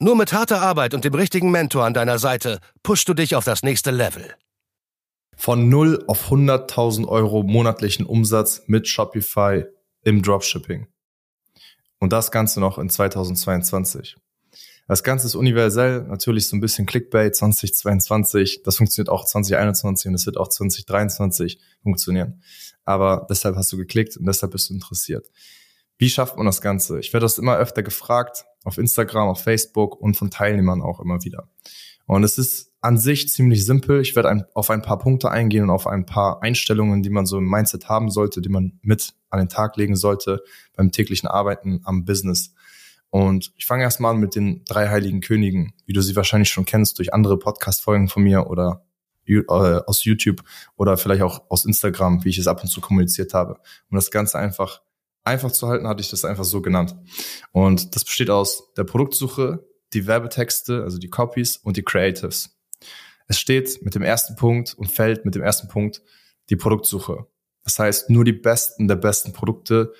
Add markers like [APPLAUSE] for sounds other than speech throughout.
Nur mit harter Arbeit und dem richtigen Mentor an deiner Seite pushst du dich auf das nächste Level. Von 0 auf 100.000 Euro monatlichen Umsatz mit Shopify im Dropshipping. Und das Ganze noch in 2022. Das Ganze ist universell, natürlich so ein bisschen Clickbait 2022. Das funktioniert auch 2021 und es wird auch 2023 funktionieren. Aber deshalb hast du geklickt und deshalb bist du interessiert. Wie schafft man das Ganze? Ich werde das immer öfter gefragt, auf Instagram, auf Facebook und von Teilnehmern auch immer wieder. Und es ist an sich ziemlich simpel. Ich werde ein, auf ein paar Punkte eingehen und auf ein paar Einstellungen, die man so im Mindset haben sollte, die man mit an den Tag legen sollte beim täglichen Arbeiten am Business. Und ich fange erstmal an mit den drei heiligen Königen, wie du sie wahrscheinlich schon kennst durch andere Podcast-Folgen von mir oder äh, aus YouTube oder vielleicht auch aus Instagram, wie ich es ab und zu kommuniziert habe. Um das Ganze einfach einfach zu halten, hatte ich das einfach so genannt. Und das besteht aus der Produktsuche, die Werbetexte, also die Copies und die Creatives. Es steht mit dem ersten Punkt und fällt mit dem ersten Punkt die Produktsuche. Das heißt, nur die besten der besten Produkte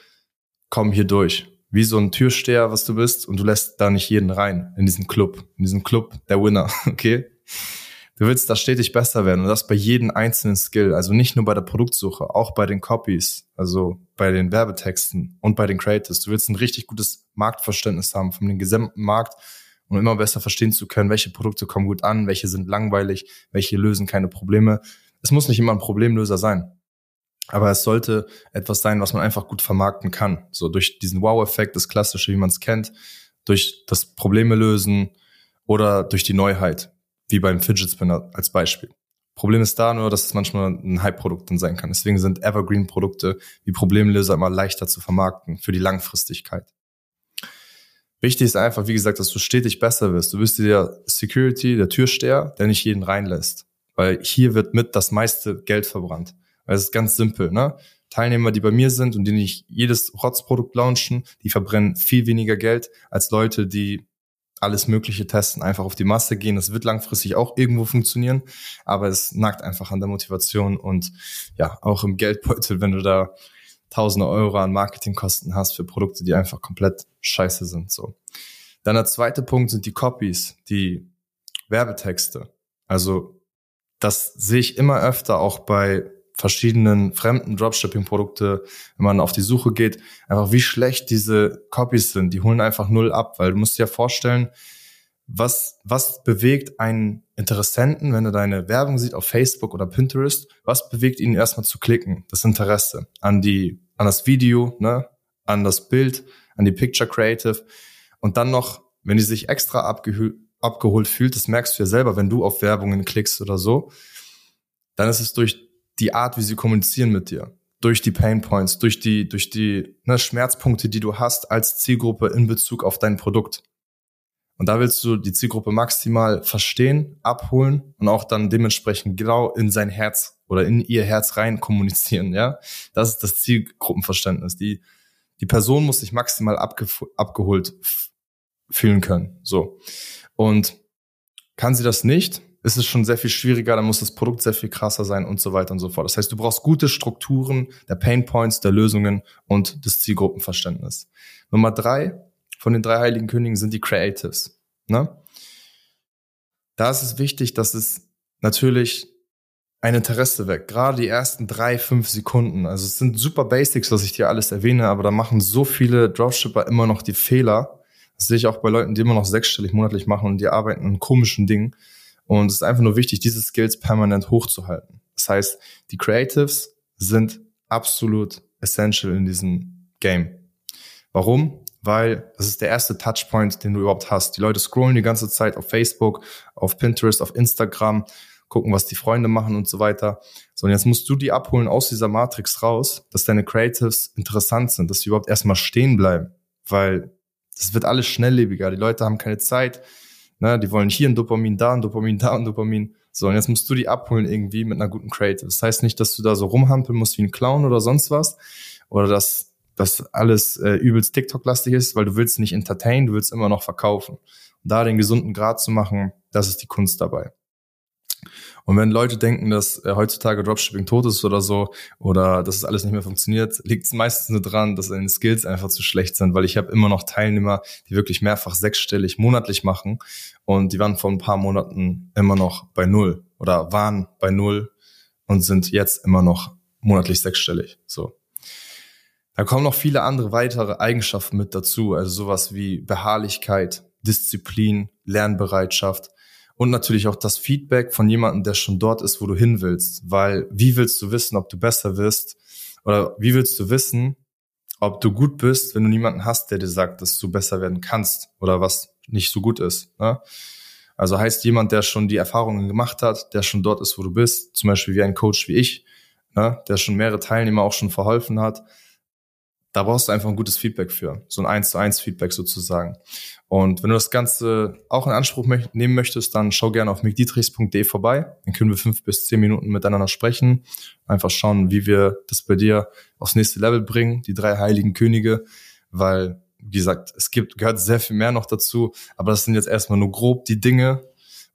kommen hier durch. Wie so ein Türsteher, was du bist, und du lässt da nicht jeden rein in diesen Club, in diesen Club der Winner, [LAUGHS] okay? Du willst da stetig besser werden und das bei jedem einzelnen Skill. Also nicht nur bei der Produktsuche, auch bei den Copies, also bei den Werbetexten und bei den Creators. Du willst ein richtig gutes Marktverständnis haben von dem gesamten Markt, um immer besser verstehen zu können, welche Produkte kommen gut an, welche sind langweilig, welche lösen keine Probleme. Es muss nicht immer ein Problemlöser sein. Aber es sollte etwas sein, was man einfach gut vermarkten kann. So durch diesen Wow-Effekt, das Klassische, wie man es kennt, durch das Probleme lösen oder durch die Neuheit wie beim Fidget Spinner als Beispiel. Problem ist da nur, dass es manchmal ein Hype-Produkt dann sein kann. Deswegen sind Evergreen-Produkte wie Problemlöser immer leichter zu vermarkten für die Langfristigkeit. Wichtig ist einfach, wie gesagt, dass du stetig besser wirst. Du bist der Security, der Türsteher, der nicht jeden reinlässt. Weil hier wird mit das meiste Geld verbrannt. Weil es ist ganz simpel, ne? Teilnehmer, die bei mir sind und die nicht jedes Rotzprodukt launchen, die verbrennen viel weniger Geld als Leute, die alles Mögliche testen, einfach auf die Masse gehen. Das wird langfristig auch irgendwo funktionieren, aber es nagt einfach an der Motivation und ja, auch im Geldbeutel, wenn du da tausende Euro an Marketingkosten hast für Produkte, die einfach komplett scheiße sind, so. Dann der zweite Punkt sind die Copies, die Werbetexte. Also, das sehe ich immer öfter auch bei verschiedenen fremden Dropshipping-Produkte, wenn man auf die Suche geht, einfach wie schlecht diese Copies sind. Die holen einfach null ab, weil du musst dir ja vorstellen, was, was bewegt einen Interessenten, wenn er deine Werbung sieht auf Facebook oder Pinterest, was bewegt ihn erstmal zu klicken? Das Interesse an die, an das Video, ne, an das Bild, an die Picture Creative und dann noch, wenn die sich extra abgeholt, abgeholt fühlt, das merkst du ja selber, wenn du auf Werbungen klickst oder so, dann ist es durch die Art, wie sie kommunizieren mit dir, durch die Pain Points, durch die, durch die ne, Schmerzpunkte, die du hast als Zielgruppe in Bezug auf dein Produkt. Und da willst du die Zielgruppe maximal verstehen, abholen und auch dann dementsprechend genau in sein Herz oder in ihr Herz rein kommunizieren, ja. Das ist das Zielgruppenverständnis. Die, die Person muss sich maximal abge abgeholt fühlen können, so. Und kann sie das nicht, ist es schon sehr viel schwieriger, dann muss das Produkt sehr viel krasser sein und so weiter und so fort. Das heißt, du brauchst gute Strukturen der Pain Points, der Lösungen und des Zielgruppenverständnisses. Nummer drei von den drei heiligen Königen sind die Creatives. Ne? Da ist es wichtig, dass es natürlich ein Interesse weckt. Gerade die ersten drei, fünf Sekunden. Also es sind super Basics, was ich dir alles erwähne, aber da machen so viele Dropshipper immer noch die Fehler. Das sehe ich auch bei Leuten, die immer noch sechsstellig monatlich machen und die arbeiten an komischen Dingen und es ist einfach nur wichtig, diese Skills permanent hochzuhalten. Das heißt, die Creatives sind absolut essential in diesem Game. Warum? Weil das ist der erste Touchpoint, den du überhaupt hast. Die Leute scrollen die ganze Zeit auf Facebook, auf Pinterest, auf Instagram, gucken, was die Freunde machen und so weiter. So, und jetzt musst du die abholen aus dieser Matrix raus, dass deine Creatives interessant sind, dass sie überhaupt erstmal stehen bleiben. Weil das wird alles schnelllebiger. Die Leute haben keine Zeit, Ne? Die wollen hier ein Dopamin, da ein Dopamin, da ein Dopamin. So, und jetzt musst du die abholen irgendwie mit einer guten Creative. Das heißt nicht, dass du da so rumhampeln musst wie ein Clown oder sonst was. Oder dass das alles äh, übelst TikTok-lastig ist, weil du willst nicht entertain, du willst immer noch verkaufen. Und da den gesunden Grad zu machen, das ist die Kunst dabei. Und wenn Leute denken, dass äh, heutzutage Dropshipping tot ist oder so, oder dass es alles nicht mehr funktioniert, liegt es meistens nur dran, dass deine Skills einfach zu schlecht sind, weil ich habe immer noch Teilnehmer, die wirklich mehrfach sechsstellig monatlich machen und die waren vor ein paar Monaten immer noch bei null oder waren bei null und sind jetzt immer noch monatlich sechsstellig. So. Da kommen noch viele andere weitere Eigenschaften mit dazu, also sowas wie Beharrlichkeit, Disziplin, Lernbereitschaft und natürlich auch das Feedback von jemandem, der schon dort ist, wo du hin willst. Weil wie willst du wissen, ob du besser wirst? Oder wie willst du wissen, ob du gut bist, wenn du niemanden hast, der dir sagt, dass du besser werden kannst oder was nicht so gut ist? Ne? Also heißt jemand, der schon die Erfahrungen gemacht hat, der schon dort ist, wo du bist, zum Beispiel wie ein Coach wie ich, ne? der schon mehrere Teilnehmer auch schon verholfen hat, da brauchst du einfach ein gutes Feedback für, so ein 1 zu 1 Feedback sozusagen. Und wenn du das Ganze auch in Anspruch mö nehmen möchtest, dann schau gerne auf mickdietrichs.de vorbei. Dann können wir fünf bis zehn Minuten miteinander sprechen. Einfach schauen, wie wir das bei dir aufs nächste Level bringen, die drei heiligen Könige, weil, wie gesagt, es gibt, gehört sehr viel mehr noch dazu, aber das sind jetzt erstmal nur grob die Dinge,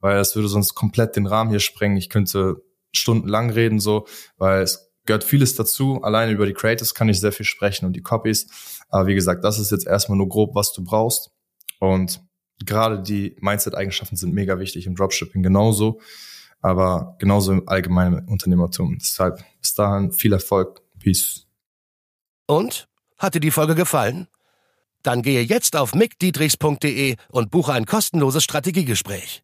weil es würde sonst komplett den Rahmen hier sprengen. Ich könnte stundenlang reden, so, weil es gehört vieles dazu. Alleine über die Creators kann ich sehr viel sprechen und die Copies. Aber wie gesagt, das ist jetzt erstmal nur grob, was du brauchst. Und gerade die Mindset-Eigenschaften sind mega wichtig im Dropshipping genauso, aber genauso im allgemeinen Unternehmertum. Deshalb bis dahin viel Erfolg. Peace. Und? Hat dir die Folge gefallen? Dann gehe jetzt auf mickdietrichs.de und buche ein kostenloses Strategiegespräch.